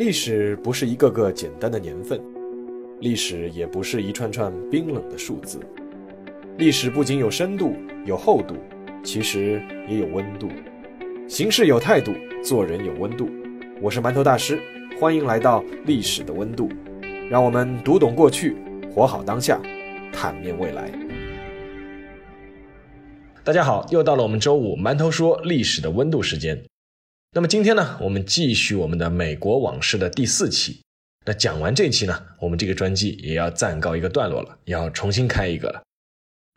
历史不是一个个简单的年份，历史也不是一串串冰冷的数字。历史不仅有深度、有厚度，其实也有温度。行事有态度，做人有温度。我是馒头大师，欢迎来到历史的温度。让我们读懂过去，活好当下，坦面未来。大家好，又到了我们周五馒头说历史的温度时间。那么今天呢，我们继续我们的美国往事的第四期。那讲完这一期呢，我们这个专辑也要暂告一个段落了，要重新开一个了。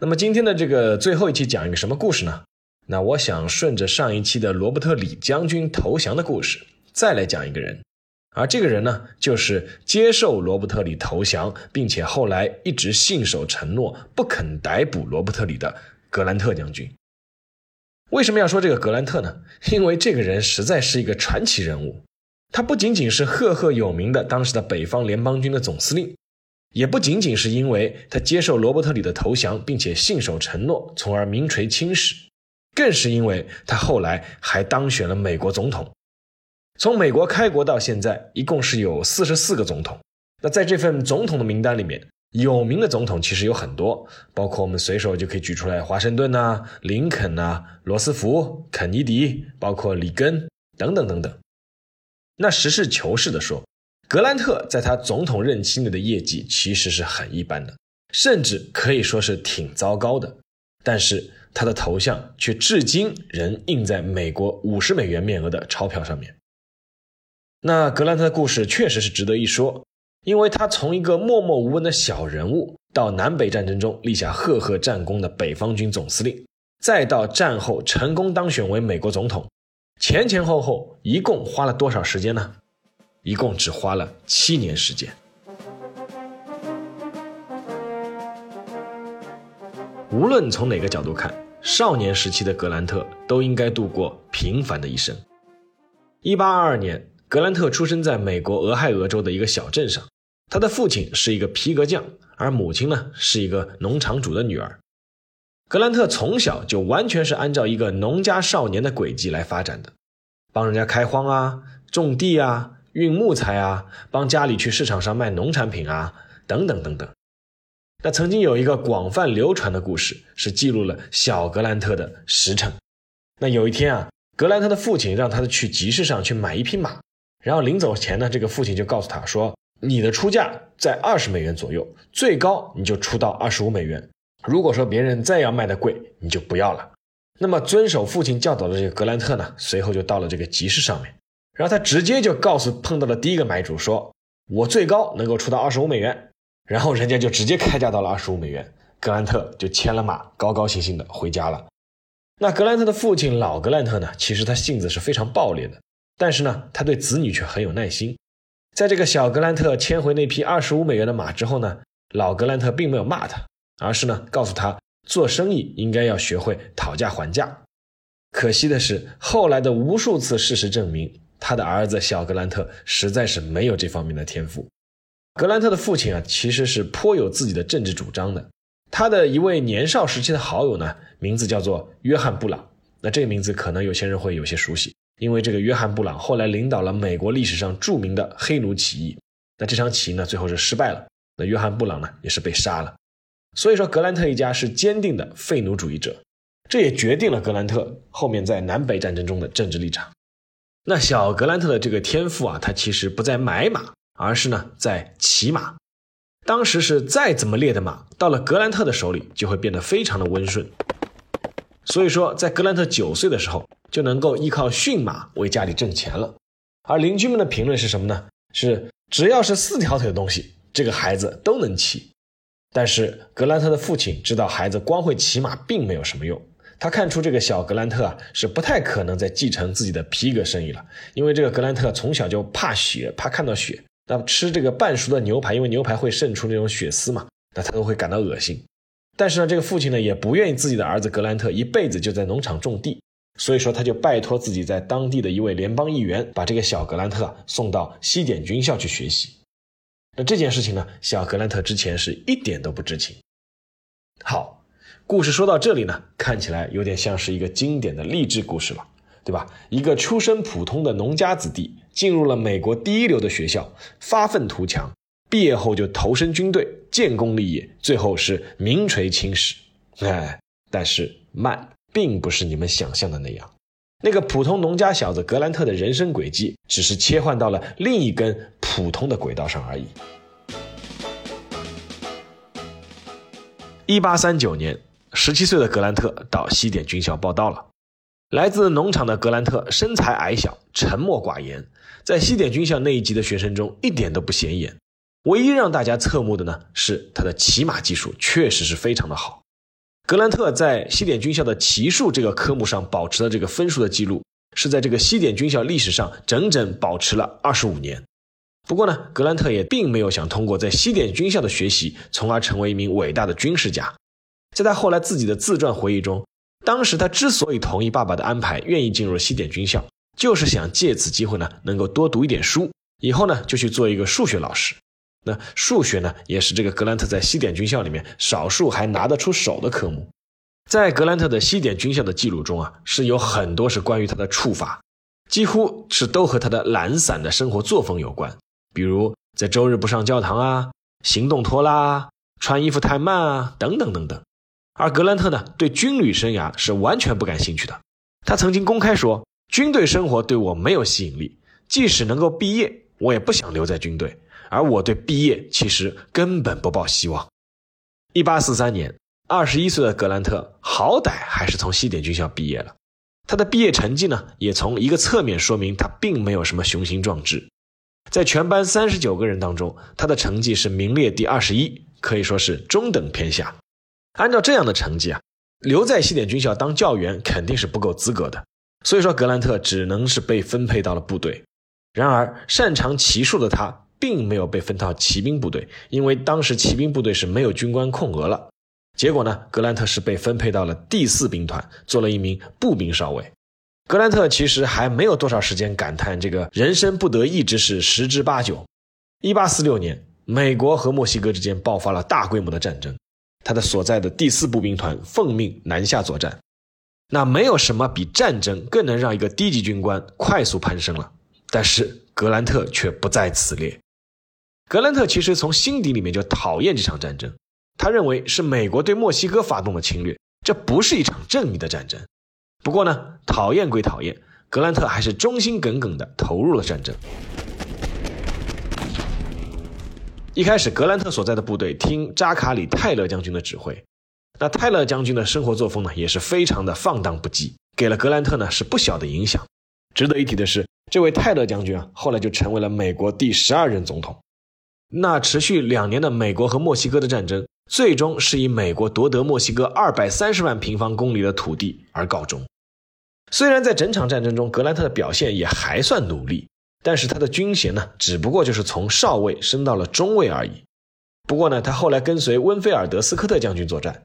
那么今天的这个最后一期讲一个什么故事呢？那我想顺着上一期的罗伯特李将军投降的故事，再来讲一个人。而这个人呢，就是接受罗伯特李投降，并且后来一直信守承诺，不肯逮捕罗伯特李的。格兰特将军为什么要说这个格兰特呢？因为这个人实在是一个传奇人物。他不仅仅是赫赫有名的当时的北方联邦军的总司令，也不仅仅是因为他接受罗伯特里的投降，并且信守承诺，从而名垂青史，更是因为他后来还当选了美国总统。从美国开国到现在，一共是有四十四个总统。那在这份总统的名单里面，有名的总统其实有很多，包括我们随手就可以举出来，华盛顿呐、林肯呐、罗斯福、肯尼迪，包括里根等等等等。那实事求是的说，格兰特在他总统任期内的业绩其实是很一般的，甚至可以说是挺糟糕的。但是他的头像却至今仍印在美国五十美元面额的钞票上面。那格兰特的故事确实是值得一说。因为他从一个默默无闻的小人物，到南北战争中立下赫赫战功的北方军总司令，再到战后成功当选为美国总统，前前后后一共花了多少时间呢？一共只花了七年时间。无论从哪个角度看，少年时期的格兰特都应该度过平凡的一生。一八二二年，格兰特出生在美国俄亥俄州的一个小镇上。他的父亲是一个皮革匠，而母亲呢是一个农场主的女儿。格兰特从小就完全是按照一个农家少年的轨迹来发展的，帮人家开荒啊、种地啊、运木材啊，帮家里去市场上卖农产品啊，等等等等。那曾经有一个广泛流传的故事，是记录了小格兰特的实诚。那有一天啊，格兰特的父亲让他去集市上去买一匹马，然后临走前呢，这个父亲就告诉他说。你的出价在二十美元左右，最高你就出到二十五美元。如果说别人再要卖的贵，你就不要了。那么遵守父亲教导的这个格兰特呢，随后就到了这个集市上面，然后他直接就告诉碰到了第一个买主说：“我最高能够出到二十五美元。”然后人家就直接开价到了二十五美元，格兰特就牵了马，高高兴兴的回家了。那格兰特的父亲老格兰特呢，其实他性子是非常暴烈的，但是呢，他对子女却很有耐心。在这个小格兰特牵回那匹二十五美元的马之后呢，老格兰特并没有骂他，而是呢告诉他做生意应该要学会讨价还价。可惜的是，后来的无数次事实证明，他的儿子小格兰特实在是没有这方面的天赋。格兰特的父亲啊，其实是颇有自己的政治主张的。他的一位年少时期的好友呢，名字叫做约翰布朗。那这个名字可能有些人会有些熟悉。因为这个约翰·布朗后来领导了美国历史上著名的黑奴起义，那这场起义呢最后是失败了，那约翰·布朗呢也是被杀了。所以说格兰特一家是坚定的废奴主义者，这也决定了格兰特后面在南北战争中的政治立场。那小格兰特的这个天赋啊，他其实不在买马，而是呢在骑马。当时是再怎么烈的马，到了格兰特的手里就会变得非常的温顺。所以说，在格兰特九岁的时候。就能够依靠驯马为家里挣钱了，而邻居们的评论是什么呢？是只要是四条腿的东西，这个孩子都能骑。但是格兰特的父亲知道孩子光会骑马并没有什么用，他看出这个小格兰特啊是不太可能再继承自己的皮革生意了，因为这个格兰特从小就怕血，怕看到血，那吃这个半熟的牛排，因为牛排会渗出那种血丝嘛，那他都会感到恶心。但是呢，这个父亲呢也不愿意自己的儿子格兰特一辈子就在农场种地。所以说，他就拜托自己在当地的一位联邦议员，把这个小格兰特送到西点军校去学习。那这件事情呢，小格兰特之前是一点都不知情。好，故事说到这里呢，看起来有点像是一个经典的励志故事了。对吧？一个出身普通的农家子弟，进入了美国第一流的学校，发愤图强，毕业后就投身军队，建功立业，最后是名垂青史。哎，但是慢，并不是你们想象的那样。那个普通农家小子格兰特的人生轨迹，只是切换到了另一根普通的轨道上而已。一八三九年，十七岁的格兰特到西点军校报到了。来自农场的格兰特身材矮小，沉默寡言，在西点军校那一级的学生中一点都不显眼。唯一让大家侧目的呢，是他的骑马技术确实是非常的好。格兰特在西点军校的骑术这个科目上保持的这个分数的记录，是在这个西点军校历史上整整保持了二十五年。不过呢，格兰特也并没有想通过在西点军校的学习，从而成为一名伟大的军事家。在他后来自己的自传回忆中。当时他之所以同意爸爸的安排，愿意进入西点军校，就是想借此机会呢，能够多读一点书，以后呢就去做一个数学老师。那数学呢，也是这个格兰特在西点军校里面少数还拿得出手的科目。在格兰特的西点军校的记录中啊，是有很多是关于他的处罚，几乎是都和他的懒散的生活作风有关，比如在周日不上教堂啊，行动拖拉，穿衣服太慢啊，等等等等。而格兰特呢，对军旅生涯是完全不感兴趣的。他曾经公开说：“军队生活对我没有吸引力，即使能够毕业，我也不想留在军队。而我对毕业其实根本不抱希望。”1843 年，21岁的格兰特好歹还是从西点军校毕业了。他的毕业成绩呢，也从一个侧面说明他并没有什么雄心壮志。在全班39个人当中，他的成绩是名列第二十一，可以说是中等偏下。按照这样的成绩啊，留在西点军校当教员肯定是不够资格的。所以说，格兰特只能是被分配到了部队。然而，擅长骑术的他并没有被分到骑兵部队，因为当时骑兵部队是没有军官空额了。结果呢，格兰特是被分配到了第四兵团，做了一名步兵少尉。格兰特其实还没有多少时间感叹这个人生不得意之事十之八九。一八四六年，美国和墨西哥之间爆发了大规模的战争。他的所在的第四步兵团奉命南下作战，那没有什么比战争更能让一个低级军官快速攀升了。但是格兰特却不在此列。格兰特其实从心底里面就讨厌这场战争，他认为是美国对墨西哥发动的侵略，这不是一场正义的战争。不过呢，讨厌归讨厌，格兰特还是忠心耿耿地投入了战争。一开始，格兰特所在的部队听扎卡里·泰勒将军的指挥。那泰勒将军的生活作风呢，也是非常的放荡不羁，给了格兰特呢是不小的影响。值得一提的是，这位泰勒将军啊，后来就成为了美国第十二任总统。那持续两年的美国和墨西哥的战争，最终是以美国夺得墨西哥二百三十万平方公里的土地而告终。虽然在整场战争中，格兰特的表现也还算努力。但是他的军衔呢，只不过就是从少尉升到了中尉而已。不过呢，他后来跟随温菲尔德斯科特将军作战。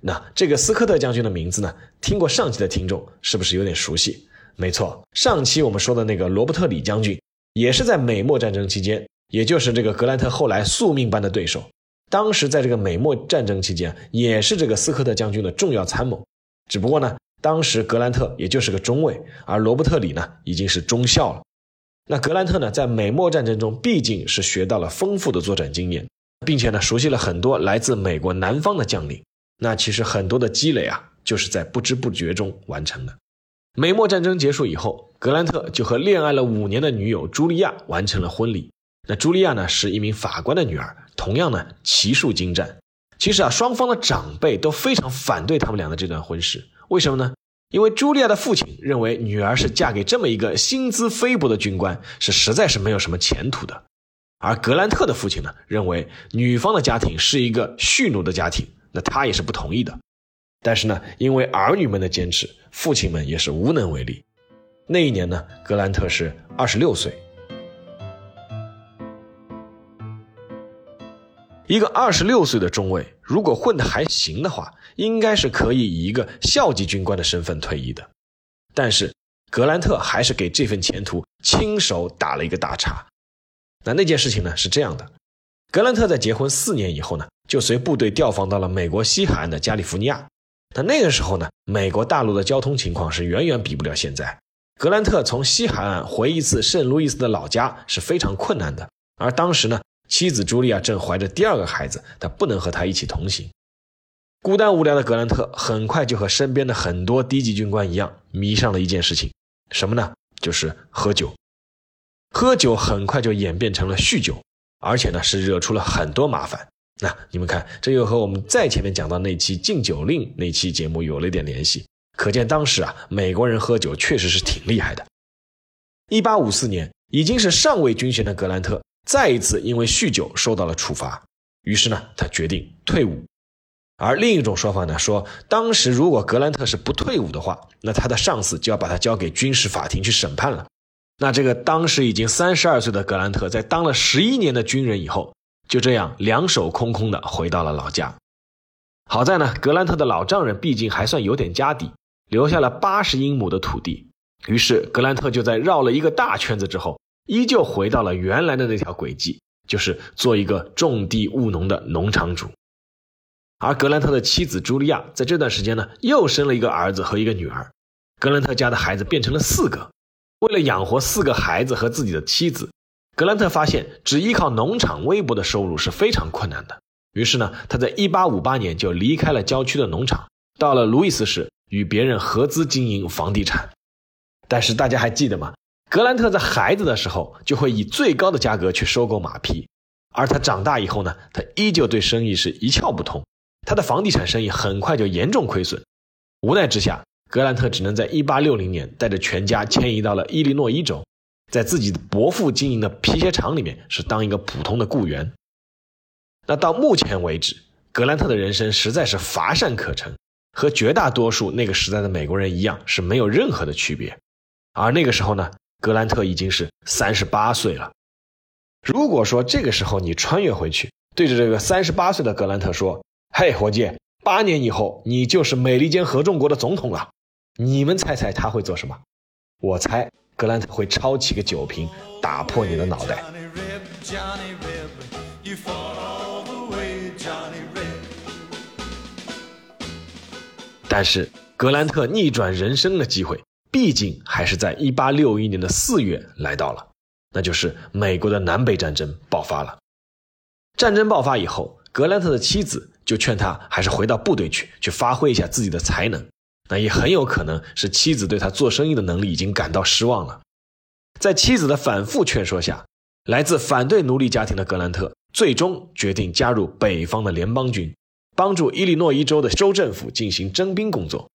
那这个斯科特将军的名字呢，听过上期的听众是不是有点熟悉？没错，上期我们说的那个罗伯特李将军，也是在美墨战争期间，也就是这个格兰特后来宿命般的对手。当时在这个美墨战争期间，也是这个斯科特将军的重要参谋。只不过呢，当时格兰特也就是个中尉，而罗伯特里呢，已经是中校了。那格兰特呢，在美墨战争中毕竟是学到了丰富的作战经验，并且呢，熟悉了很多来自美国南方的将领。那其实很多的积累啊，就是在不知不觉中完成的。美墨战争结束以后，格兰特就和恋爱了五年的女友茱莉亚完成了婚礼。那茱莉亚呢，是一名法官的女儿，同样呢，骑术精湛。其实啊，双方的长辈都非常反对他们俩的这段婚事，为什么呢？因为茱莉亚的父亲认为女儿是嫁给这么一个薪资菲薄的军官，是实在是没有什么前途的；而格兰特的父亲呢，认为女方的家庭是一个蓄奴的家庭，那他也是不同意的。但是呢，因为儿女们的坚持，父亲们也是无能为力。那一年呢，格兰特是二十六岁。一个二十六岁的中尉，如果混得还行的话，应该是可以以一个校级军官的身份退役的。但是格兰特还是给这份前途亲手打了一个大叉。那那件事情呢是这样的：格兰特在结婚四年以后呢，就随部队调防到了美国西海岸的加利福尼亚。那那个时候呢，美国大陆的交通情况是远远比不了现在。格兰特从西海岸回一次圣路易斯的老家是非常困难的。而当时呢，妻子茱莉亚正怀着第二个孩子，他不能和他一起同行。孤单无聊的格兰特很快就和身边的很多低级军官一样，迷上了一件事情，什么呢？就是喝酒。喝酒很快就演变成了酗酒，而且呢是惹出了很多麻烦。那你们看，这又和我们在前面讲到那期禁酒令那期节目有了一点联系。可见当时啊，美国人喝酒确实是挺厉害的。一八五四年，已经是上尉军衔的格兰特再一次因为酗酒受到了处罚，于是呢，他决定退伍。而另一种说法呢，说当时如果格兰特是不退伍的话，那他的上司就要把他交给军事法庭去审判了。那这个当时已经三十二岁的格兰特，在当了十一年的军人以后，就这样两手空空的回到了老家。好在呢，格兰特的老丈人毕竟还算有点家底。留下了八十英亩的土地，于是格兰特就在绕了一个大圈子之后，依旧回到了原来的那条轨迹，就是做一个种地务农的农场主。而格兰特的妻子茱莉亚在这段时间呢，又生了一个儿子和一个女儿，格兰特家的孩子变成了四个。为了养活四个孩子和自己的妻子，格兰特发现只依靠农场微薄的收入是非常困难的。于是呢，他在一八五八年就离开了郊区的农场，到了路易斯市。与别人合资经营房地产，但是大家还记得吗？格兰特在孩子的时候就会以最高的价格去收购马匹，而他长大以后呢，他依旧对生意是一窍不通，他的房地产生意很快就严重亏损。无奈之下，格兰特只能在1860年带着全家迁移到了伊利诺伊州，在自己的伯父经营的皮鞋厂里面是当一个普通的雇员。那到目前为止，格兰特的人生实在是乏善可陈。和绝大多数那个时代的美国人一样，是没有任何的区别。而那个时候呢，格兰特已经是三十八岁了。如果说这个时候你穿越回去，对着这个三十八岁的格兰特说：“嘿，伙计，八年以后你就是美利坚合众国的总统了。”你们猜猜他会做什么？我猜格兰特会抄起个酒瓶，打破你的脑袋。但是格兰特逆转人生的机会，毕竟还是在1861年的四月来到了，那就是美国的南北战争爆发了。战争爆发以后，格兰特的妻子就劝他还是回到部队去，去发挥一下自己的才能。那也很有可能是妻子对他做生意的能力已经感到失望了。在妻子的反复劝说下，来自反对奴隶家庭的格兰特最终决定加入北方的联邦军。帮助伊利诺伊州的州政府进行征兵工作，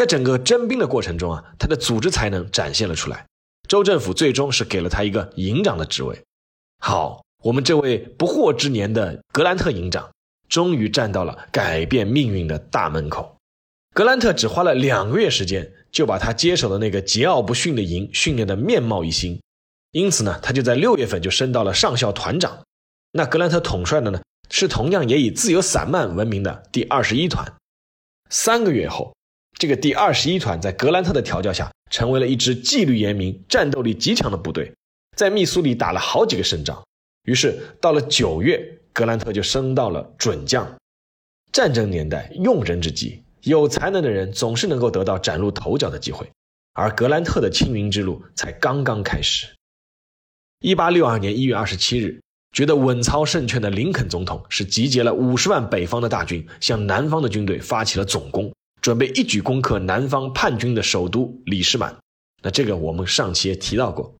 在整个征兵的过程中啊，他的组织才能展现了出来。州政府最终是给了他一个营长的职位。好，我们这位不惑之年的格兰特营长，终于站到了改变命运的大门口。格兰特只花了两个月时间，就把他接手的那个桀骜不驯的营训练的面貌一新，因此呢，他就在六月份就升到了上校团长。那格兰特统帅的呢？是同样也以自由散漫闻名的第二十一团。三个月后，这个第二十一团在格兰特的调教下，成为了一支纪律严明、战斗力极强的部队，在密苏里打了好几个胜仗。于是到了九月，格兰特就升到了准将。战争年代用人之际，有才能的人总是能够得到崭露头角的机会，而格兰特的青云之路才刚刚开始。一八六二年一月二十七日。觉得稳操胜券的林肯总统是集结了五十万北方的大军，向南方的军队发起了总攻，准备一举攻克南方叛军的首都李士满。那这个我们上期也提到过。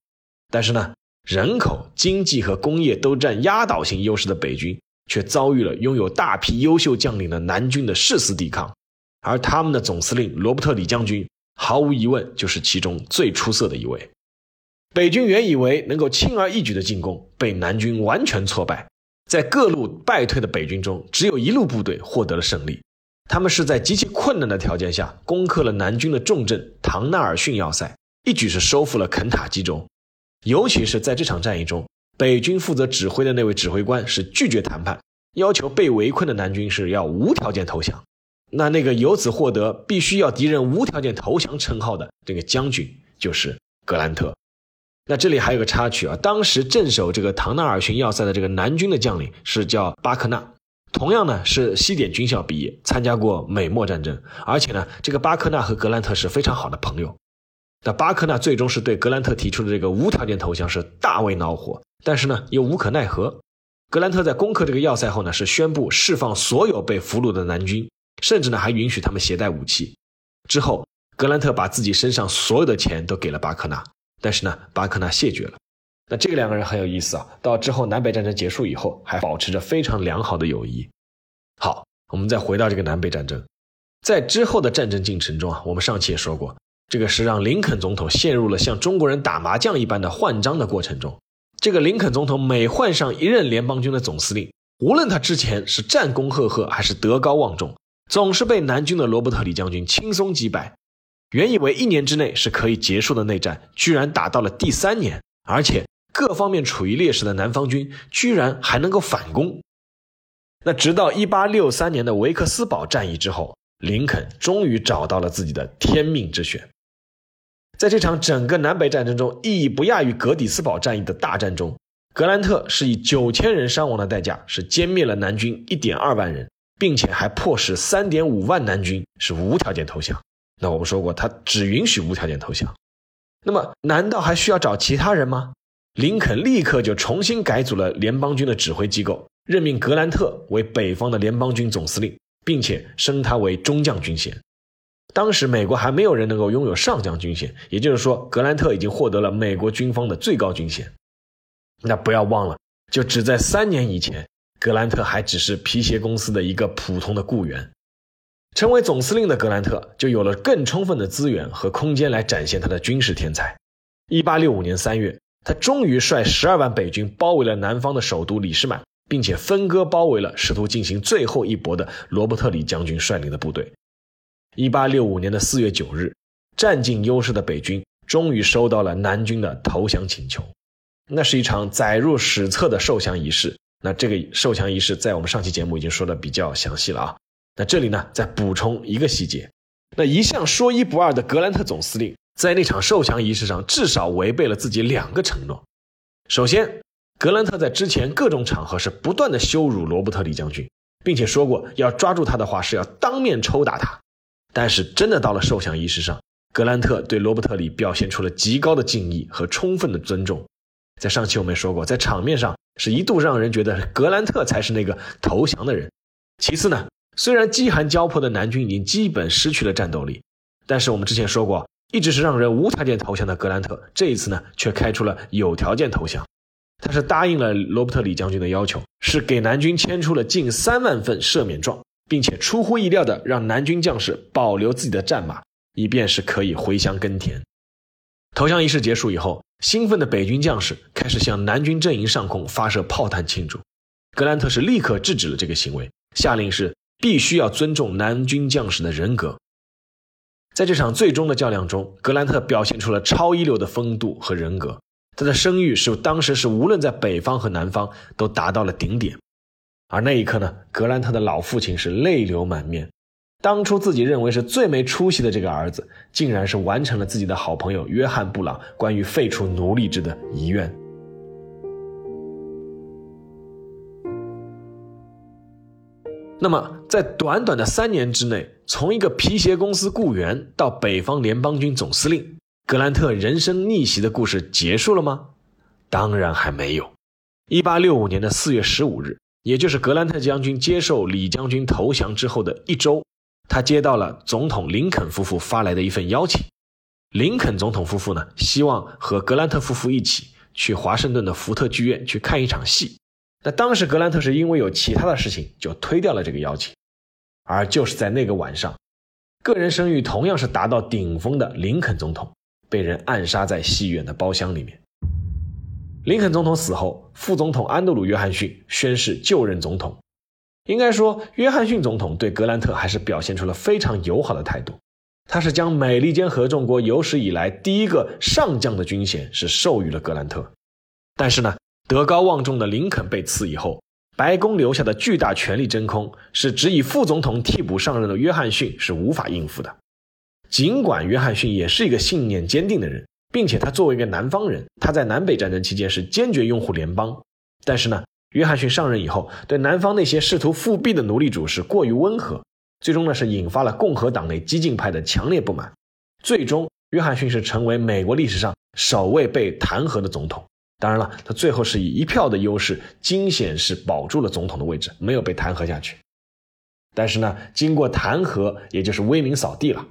但是呢，人口、经济和工业都占压倒性优势的北军，却遭遇了拥有大批优秀将领的南军的誓死抵抗，而他们的总司令罗伯特李将军，毫无疑问就是其中最出色的一位。北军原以为能够轻而易举的进攻，被南军完全挫败。在各路败退的北军中，只有一路部队获得了胜利。他们是在极其困难的条件下攻克了南军的重镇唐纳尔逊要塞，一举是收复了肯塔基州。尤其是在这场战役中，北军负责指挥的那位指挥官是拒绝谈判，要求被围困的南军是要无条件投降。那那个由此获得必须要敌人无条件投降称号的这个将军，就是格兰特。那这里还有个插曲啊，当时镇守这个唐纳尔逊要塞的这个南军的将领是叫巴克纳，同样呢是西点军校毕业，参加过美墨战争，而且呢这个巴克纳和格兰特是非常好的朋友。那巴克纳最终是对格兰特提出的这个无条件投降是大为恼火，但是呢又无可奈何。格兰特在攻克这个要塞后呢，是宣布释放所有被俘虏的南军，甚至呢还允许他们携带武器。之后，格兰特把自己身上所有的钱都给了巴克纳，但是呢，巴克纳谢绝了。那这个两个人很有意思啊，到之后南北战争结束以后，还保持着非常良好的友谊。好，我们再回到这个南北战争，在之后的战争进程中啊，我们上期也说过，这个是让林肯总统陷入了像中国人打麻将一般的换章的过程中。这个林肯总统每换上一任联邦军的总司令，无论他之前是战功赫赫还是德高望重，总是被南军的罗伯特李将军轻松击败。原以为一年之内是可以结束的内战，居然打到了第三年，而且各方面处于劣势的南方军居然还能够反攻。那直到一八六三年的维克斯堡战役之后，林肯终于找到了自己的天命之选。在这场整个南北战争中意义不亚于格底斯堡战役的大战中，格兰特是以九千人伤亡的代价，是歼灭了南军一点二万人，并且还迫使三点五万南军是无条件投降。那我们说过，他只允许无条件投降。那么，难道还需要找其他人吗？林肯立刻就重新改组了联邦军的指挥机构，任命格兰特为北方的联邦军总司令，并且升他为中将军衔。当时美国还没有人能够拥有上将军衔，也就是说，格兰特已经获得了美国军方的最高军衔。那不要忘了，就只在三年以前，格兰特还只是皮鞋公司的一个普通的雇员。成为总司令的格兰特就有了更充分的资源和空间来展现他的军事天才。一八六五年三月，他终于率十二万北军包围了南方的首都李士满，并且分割包围了试图进行最后一搏的罗伯特李将军率领的部队。一八六五年的四月九日，占尽优势的北军终于收到了南军的投降请求。那是一场载入史册的受降仪式。那这个受降仪式在我们上期节目已经说的比较详细了啊。那这里呢，再补充一个细节：那一向说一不二的格兰特总司令，在那场受降仪式上至少违背了自己两个承诺。首先，格兰特在之前各种场合是不断的羞辱罗伯特李将军，并且说过要抓住他的话是要当面抽打他。但是，真的到了受降仪式上，格兰特对罗伯特里表现出了极高的敬意和充分的尊重。在上期我们说过，在场面上是一度让人觉得格兰特才是那个投降的人。其次呢，虽然饥寒交迫的南军已经基本失去了战斗力，但是我们之前说过，一直是让人无条件投降的格兰特，这一次呢却开出了有条件投降。他是答应了罗伯特李将军的要求，是给南军签出了近三万份赦免状。并且出乎意料的让南军将士保留自己的战马，以便是可以回乡耕田。投降仪式结束以后，兴奋的北军将士开始向南军阵营上空发射炮弹庆祝。格兰特是立刻制止了这个行为，下令是必须要尊重南军将士的人格。在这场最终的较量中，格兰特表现出了超一流的风度和人格，他的声誉是当时是无论在北方和南方都达到了顶点。而那一刻呢，格兰特的老父亲是泪流满面。当初自己认为是最没出息的这个儿子，竟然是完成了自己的好朋友约翰·布朗关于废除奴隶制的遗愿。那么，在短短的三年之内，从一个皮鞋公司雇员到北方联邦军总司令，格兰特人生逆袭的故事结束了吗？当然还没有。一八六五年的四月十五日。也就是格兰特将军接受李将军投降之后的一周，他接到了总统林肯夫妇发来的一份邀请。林肯总统夫妇呢，希望和格兰特夫妇一起去华盛顿的福特剧院去看一场戏。那当时格兰特是因为有其他的事情，就推掉了这个邀请。而就是在那个晚上，个人声誉同样是达到顶峰的林肯总统，被人暗杀在戏院的包厢里面。林肯总统死后，副总统安德鲁·约翰逊宣誓就任总统。应该说，约翰逊总统对格兰特还是表现出了非常友好的态度。他是将美利坚合众国有史以来第一个上将的军衔是授予了格兰特。但是呢，德高望重的林肯被刺以后，白宫留下的巨大权力真空是只以副总统替补上任的约翰逊是无法应付的。尽管约翰逊也是一个信念坚定的人。并且他作为一个南方人，他在南北战争期间是坚决拥护联邦。但是呢，约翰逊上任以后，对南方那些试图复辟的奴隶主是过于温和，最终呢是引发了共和党内激进派的强烈不满。最终，约翰逊是成为美国历史上首位被弹劾的总统。当然了，他最后是以一票的优势，惊险是保住了总统的位置，没有被弹劾下去。但是呢，经过弹劾，也就是威名扫地了。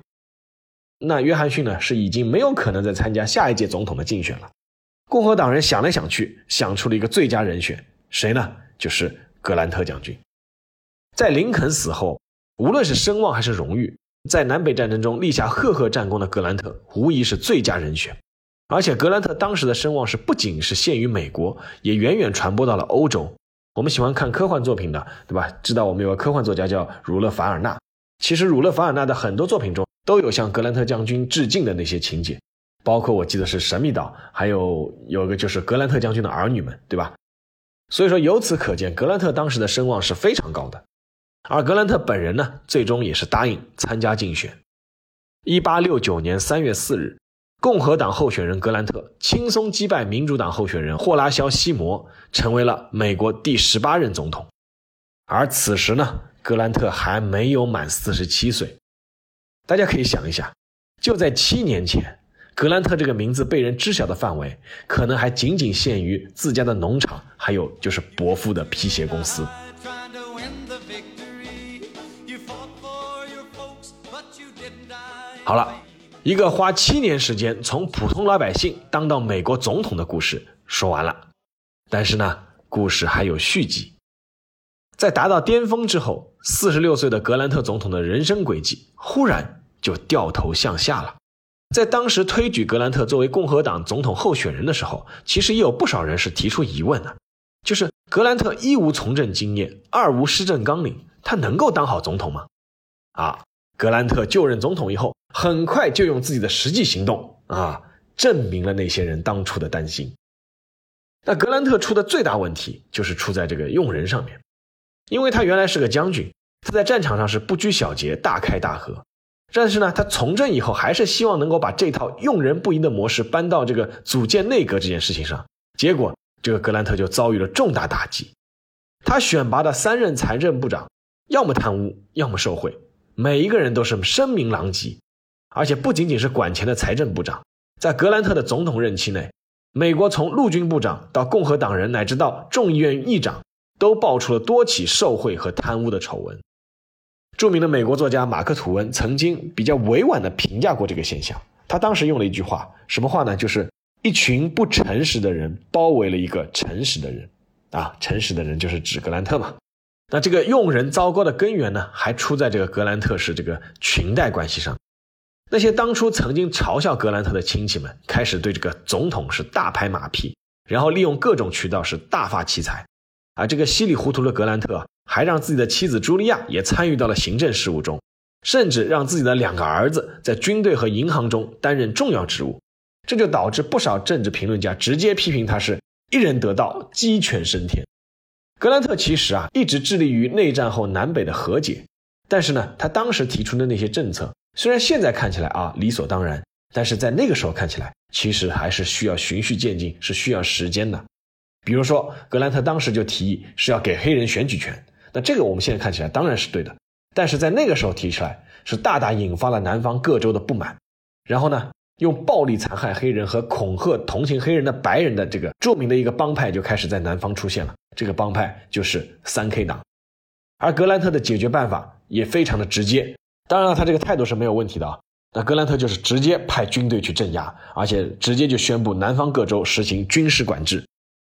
那约翰逊呢，是已经没有可能再参加下一届总统的竞选了。共和党人想来想去，想出了一个最佳人选，谁呢？就是格兰特将军。在林肯死后，无论是声望还是荣誉，在南北战争中立下赫赫战功的格兰特，无疑是最佳人选。而且格兰特当时的声望是不仅是限于美国，也远远传播到了欧洲。我们喜欢看科幻作品的，对吧？知道我们有个科幻作家叫儒勒·凡尔纳。其实儒勒·凡尔纳的很多作品中都有向格兰特将军致敬的那些情节，包括我记得是《神秘岛》，还有有个就是格兰特将军的儿女们，对吧？所以说由此可见，格兰特当时的声望是非常高的。而格兰特本人呢，最终也是答应参加竞选。一八六九年三月四日。共和党候选人格兰特轻松击败民主党候选人霍拉肖西摩，成为了美国第十八任总统。而此时呢，格兰特还没有满四十七岁。大家可以想一下，就在七年前，格兰特这个名字被人知晓的范围，可能还仅仅限于自家的农场，还有就是伯父的皮鞋公司。好了。一个花七年时间从普通老百姓当到美国总统的故事说完了，但是呢，故事还有续集。在达到巅峰之后，四十六岁的格兰特总统的人生轨迹忽然就掉头向下了。在当时推举格兰特作为共和党总统候选人的时候，其实也有不少人是提出疑问的，就是格兰特一无从政经验，二无施政纲领，他能够当好总统吗？啊，格兰特就任总统以后。很快就用自己的实际行动啊，证明了那些人当初的担心。那格兰特出的最大问题就是出在这个用人上面，因为他原来是个将军，他在战场上是不拘小节、大开大合。但是呢，他从政以后还是希望能够把这套用人不疑的模式搬到这个组建内阁这件事情上。结果，这个格兰特就遭遇了重大打击。他选拔的三任财政部长，要么贪污，要么受贿，每一个人都是声名狼藉。而且不仅仅是管钱的财政部长，在格兰特的总统任期内，美国从陆军部长到共和党人，乃至到众议院议长，都爆出了多起受贿和贪污的丑闻。著名的美国作家马克·吐温曾经比较委婉地评价过这个现象。他当时用了一句话，什么话呢？就是一群不诚实的人包围了一个诚实的人。啊，诚实的人就是指格兰特嘛。那这个用人糟糕的根源呢，还出在这个格兰特是这个裙带关系上。那些当初曾经嘲笑格兰特的亲戚们，开始对这个总统是大拍马屁，然后利用各种渠道是大发奇财。而这个稀里糊涂的格兰特，还让自己的妻子茱莉亚也参与到了行政事务中，甚至让自己的两个儿子在军队和银行中担任重要职务。这就导致不少政治评论家直接批评他是一人得道，鸡犬升天。格兰特其实啊，一直致力于内战后南北的和解，但是呢，他当时提出的那些政策。虽然现在看起来啊理所当然，但是在那个时候看起来，其实还是需要循序渐进，是需要时间的。比如说，格兰特当时就提议是要给黑人选举权，那这个我们现在看起来当然是对的，但是在那个时候提出来，是大大引发了南方各州的不满。然后呢，用暴力残害黑人和恐吓同情黑人的白人的这个著名的一个帮派就开始在南方出现了，这个帮派就是三 K 党。而格兰特的解决办法也非常的直接。当然了，他这个态度是没有问题的啊。那格兰特就是直接派军队去镇压，而且直接就宣布南方各州实行军事管制。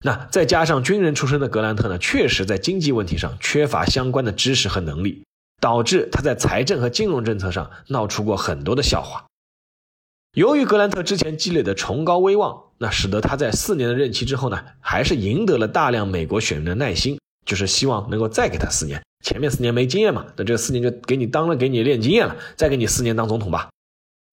那再加上军人出身的格兰特呢，确实在经济问题上缺乏相关的知识和能力，导致他在财政和金融政策上闹出过很多的笑话。由于格兰特之前积累的崇高威望，那使得他在四年的任期之后呢，还是赢得了大量美国选民的耐心，就是希望能够再给他四年。前面四年没经验嘛，那这四年就给你当了，给你练经验了，再给你四年当总统吧。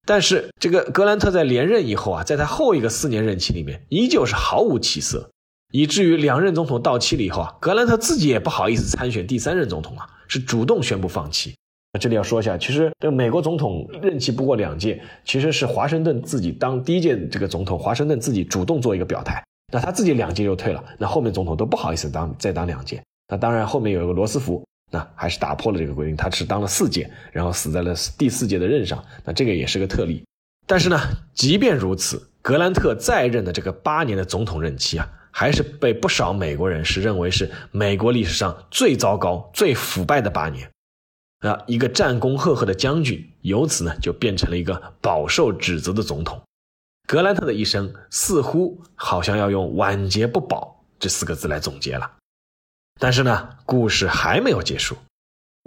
但是这个格兰特在连任以后啊，在他后一个四年任期里面，依旧是毫无起色，以至于两任总统到期了以后啊，格兰特自己也不好意思参选第三任总统啊，是主动宣布放弃。这里要说一下，其实这个美国总统任期不过两届，其实是华盛顿自己当第一届这个总统，华盛顿自己主动做一个表态，那他自己两届就退了，那后面总统都不好意思当再当两届。那当然后面有一个罗斯福。那还是打破了这个规定，他只当了四届，然后死在了第四届的任上。那这个也是个特例。但是呢，即便如此，格兰特在任的这个八年的总统任期啊，还是被不少美国人是认为是美国历史上最糟糕、最腐败的八年。啊，一个战功赫赫的将军，由此呢就变成了一个饱受指责的总统。格兰特的一生似乎好像要用“晚节不保”这四个字来总结了。但是呢，故事还没有结束。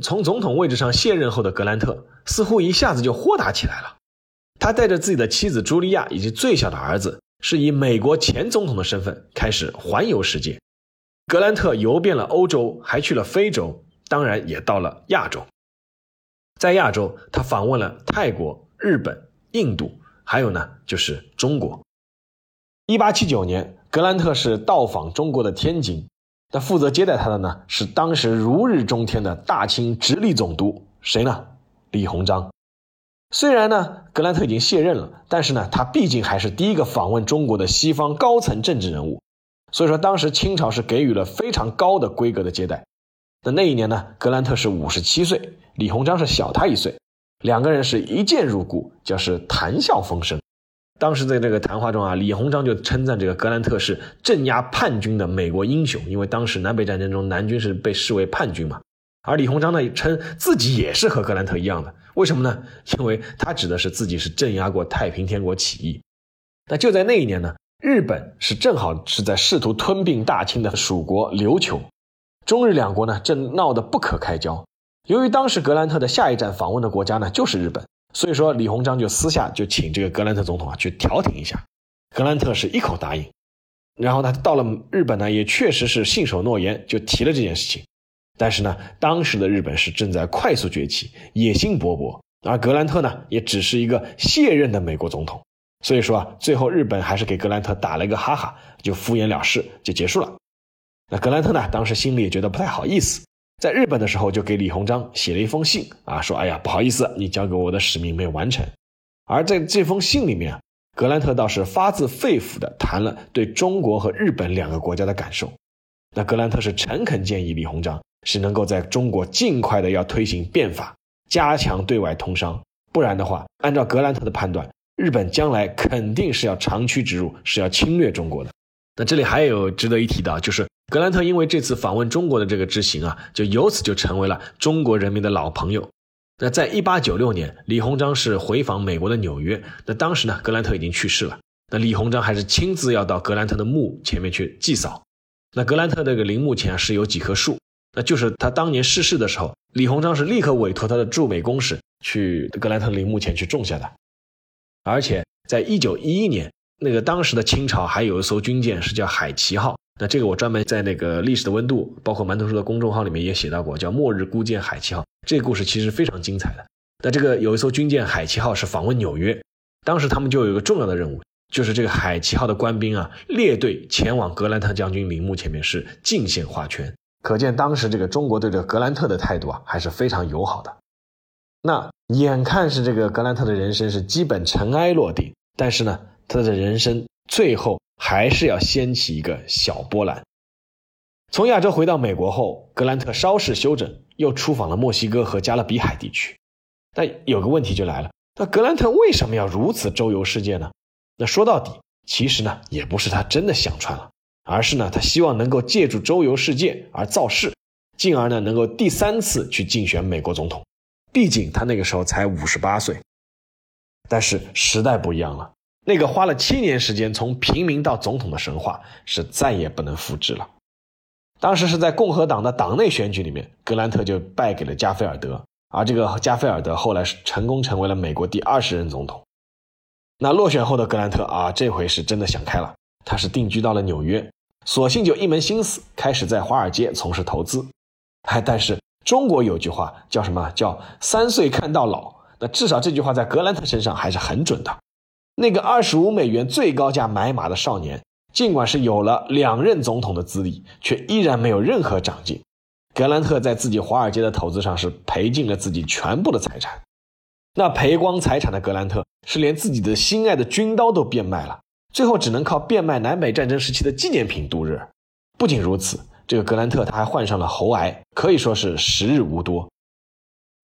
从总统位置上卸任后的格兰特，似乎一下子就豁达起来了。他带着自己的妻子茱莉亚以及最小的儿子，是以美国前总统的身份开始环游世界。格兰特游遍了欧洲，还去了非洲，当然也到了亚洲。在亚洲，他访问了泰国、日本、印度，还有呢就是中国。一八七九年，格兰特是到访中国的天津，那负责接待他的呢是当时如日中天的大清直隶总督，谁呢？李鸿章。虽然呢，格兰特已经卸任了，但是呢，他毕竟还是第一个访问中国的西方高层政治人物，所以说当时清朝是给予了非常高的规格的接待。那那一年呢，格兰特是五十七岁，李鸿章是小他一岁，两个人是一见如故，就是谈笑风生。当时在这个谈话中啊，李鸿章就称赞这个格兰特是镇压叛军的美国英雄，因为当时南北战争中南军是被视为叛军嘛。而李鸿章呢，称自己也是和格兰特一样的，为什么呢？因为他指的是自己是镇压过太平天国起义。那就在那一年呢，日本是正好是在试图吞并大清的属国琉球，中日两国呢正闹得不可开交。由于当时格兰特的下一站访问的国家呢就是日本，所以说李鸿章就私下就请这个格兰特总统啊去调停一下。格兰特是一口答应，然后呢到了日本呢也确实是信守诺言，就提了这件事情。但是呢，当时的日本是正在快速崛起，野心勃勃，而格兰特呢，也只是一个卸任的美国总统，所以说啊，最后日本还是给格兰特打了一个哈哈，就敷衍了事，就结束了。那格兰特呢，当时心里也觉得不太好意思，在日本的时候就给李鸿章写了一封信啊，说哎呀，不好意思，你交给我的使命没有完成。而在这封信里面，格兰特倒是发自肺腑的谈了对中国和日本两个国家的感受。那格兰特是诚恳建议李鸿章。是能够在中国尽快的要推行变法，加强对外通商，不然的话，按照格兰特的判断，日本将来肯定是要长驱直入，是要侵略中国的。那这里还有值得一提的，就是格兰特因为这次访问中国的这个之行啊，就由此就成为了中国人民的老朋友。那在一八九六年，李鸿章是回访美国的纽约，那当时呢，格兰特已经去世了，那李鸿章还是亲自要到格兰特的墓前面去祭扫。那格兰特这个陵墓前是有几棵树。那就是他当年逝世的时候，李鸿章是立刻委托他的驻美公使去格兰特陵墓前去种下的。而且在一九一一年，那个当时的清朝还有一艘军舰是叫海奇号。那这个我专门在那个历史的温度，包括馒头叔的公众号里面也写到过，叫末日孤舰海奇号。这个故事其实非常精彩的。那这个有一艘军舰海奇号是访问纽约，当时他们就有一个重要的任务，就是这个海奇号的官兵啊列队前往格兰特将军陵墓前面是进献花圈。可见当时这个中国对这格兰特的态度啊，还是非常友好的。那眼看是这个格兰特的人生是基本尘埃落定，但是呢，他的人生最后还是要掀起一个小波澜。从亚洲回到美国后，格兰特稍事休整，又出访了墨西哥和加勒比海地区。但有个问题就来了，那格兰特为什么要如此周游世界呢？那说到底，其实呢，也不是他真的想穿了。而是呢，他希望能够借助周游世界而造势，进而呢能够第三次去竞选美国总统。毕竟他那个时候才五十八岁。但是时代不一样了，那个花了七年时间从平民到总统的神话是再也不能复制了。当时是在共和党的党内选举里面，格兰特就败给了加菲尔德，而这个加菲尔德后来是成功成为了美国第二十任总统。那落选后的格兰特啊，这回是真的想开了。他是定居到了纽约，索性就一门心思开始在华尔街从事投资。哎，但是中国有句话叫什么？叫三岁看到老。那至少这句话在格兰特身上还是很准的。那个二十五美元最高价买马的少年，尽管是有了两任总统的资历，却依然没有任何长进。格兰特在自己华尔街的投资上是赔尽了自己全部的财产。那赔光财产的格兰特，是连自己的心爱的军刀都变卖了。最后只能靠变卖南北战争时期的纪念品度日。不仅如此，这个格兰特他还患上了喉癌，可以说是时日无多。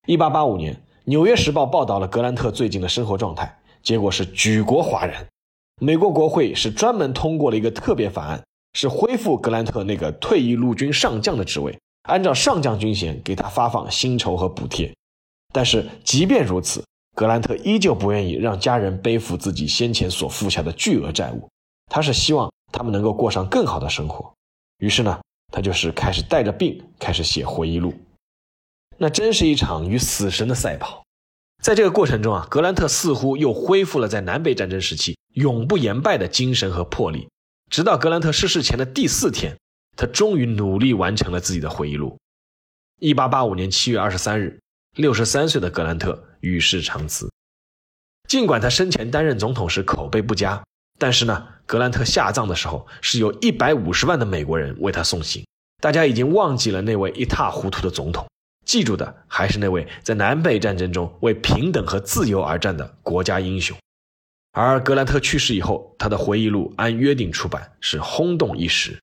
一八八五年，《纽约时报》报道了格兰特最近的生活状态，结果是举国哗然。美国国会是专门通过了一个特别法案，是恢复格兰特那个退役陆军上将的职位，按照上将军衔给他发放薪酬和补贴。但是即便如此，格兰特依旧不愿意让家人背负自己先前所负下的巨额债务，他是希望他们能够过上更好的生活。于是呢，他就是开始带着病开始写回忆录。那真是一场与死神的赛跑。在这个过程中啊，格兰特似乎又恢复了在南北战争时期永不言败的精神和魄力。直到格兰特逝世前的第四天，他终于努力完成了自己的回忆录。一八八五年七月二十三日，六十三岁的格兰特与世长辞。尽管他生前担任总统时口碑不佳，但是呢，格兰特下葬的时候是有一百五十万的美国人为他送行。大家已经忘记了那位一塌糊涂的总统。记住的还是那位在南北战争中为平等和自由而战的国家英雄。而格兰特去世以后，他的回忆录按约定出版，是轰动一时。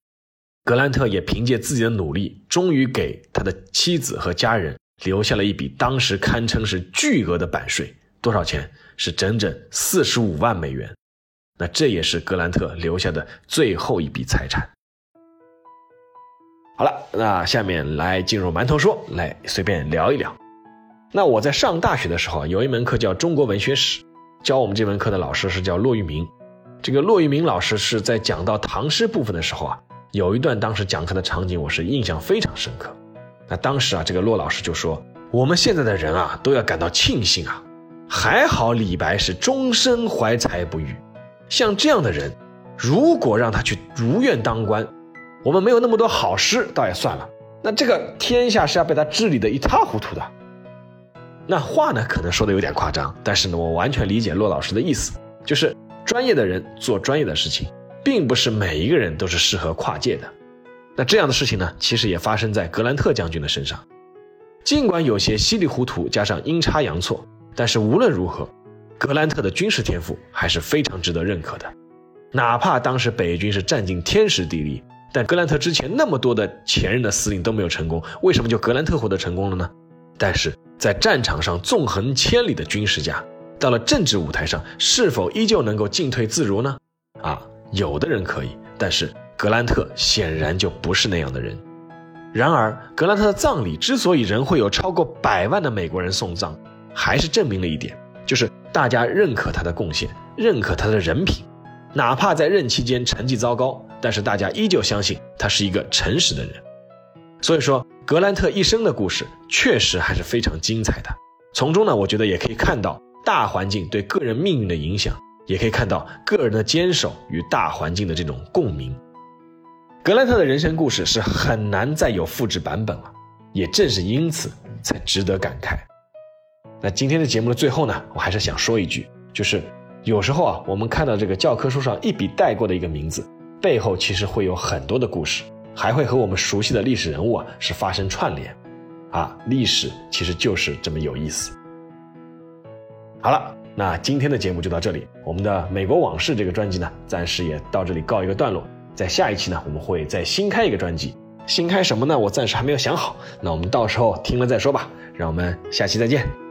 格兰特也凭借自己的努力，终于给他的妻子和家人留下了一笔当时堪称是巨额的版税，多少钱？是整整四十五万美元。那这也是格兰特留下的最后一笔财产。好了，那下面来进入馒头说，来随便聊一聊。那我在上大学的时候，有一门课叫中国文学史，教我们这门课的老师是叫骆玉明。这个骆玉明老师是在讲到唐诗部分的时候啊，有一段当时讲课的场景，我是印象非常深刻。那当时啊，这个骆老师就说：“我们现在的人啊，都要感到庆幸啊，还好李白是终身怀才不遇。像这样的人，如果让他去如愿当官。”我们没有那么多好诗，倒也算了。那这个天下是要被他治理的一塌糊涂的。那话呢，可能说的有点夸张，但是呢，我完全理解骆老师的意思，就是专业的人做专业的事情，并不是每一个人都是适合跨界的。那这样的事情呢，其实也发生在格兰特将军的身上。尽管有些稀里糊涂，加上阴差阳错，但是无论如何，格兰特的军事天赋还是非常值得认可的。哪怕当时北军是占尽天时地利。但格兰特之前那么多的前任的司令都没有成功，为什么就格兰特获得成功了呢？但是在战场上纵横千里的军事家，到了政治舞台上是否依旧能够进退自如呢？啊，有的人可以，但是格兰特显然就不是那样的人。然而，格兰特的葬礼之所以仍会有超过百万的美国人送葬，还是证明了一点，就是大家认可他的贡献，认可他的人品。哪怕在任期间成绩糟糕，但是大家依旧相信他是一个诚实的人。所以说，格兰特一生的故事确实还是非常精彩的。从中呢，我觉得也可以看到大环境对个人命运的影响，也可以看到个人的坚守与大环境的这种共鸣。格兰特的人生故事是很难再有复制版本了，也正是因此才值得感慨。那今天的节目的最后呢，我还是想说一句，就是。有时候啊，我们看到这个教科书上一笔带过的一个名字，背后其实会有很多的故事，还会和我们熟悉的历史人物啊是发生串联，啊，历史其实就是这么有意思。好了，那今天的节目就到这里，我们的美国往事这个专辑呢，暂时也到这里告一个段落。在下一期呢，我们会再新开一个专辑，新开什么呢？我暂时还没有想好，那我们到时候听了再说吧。让我们下期再见。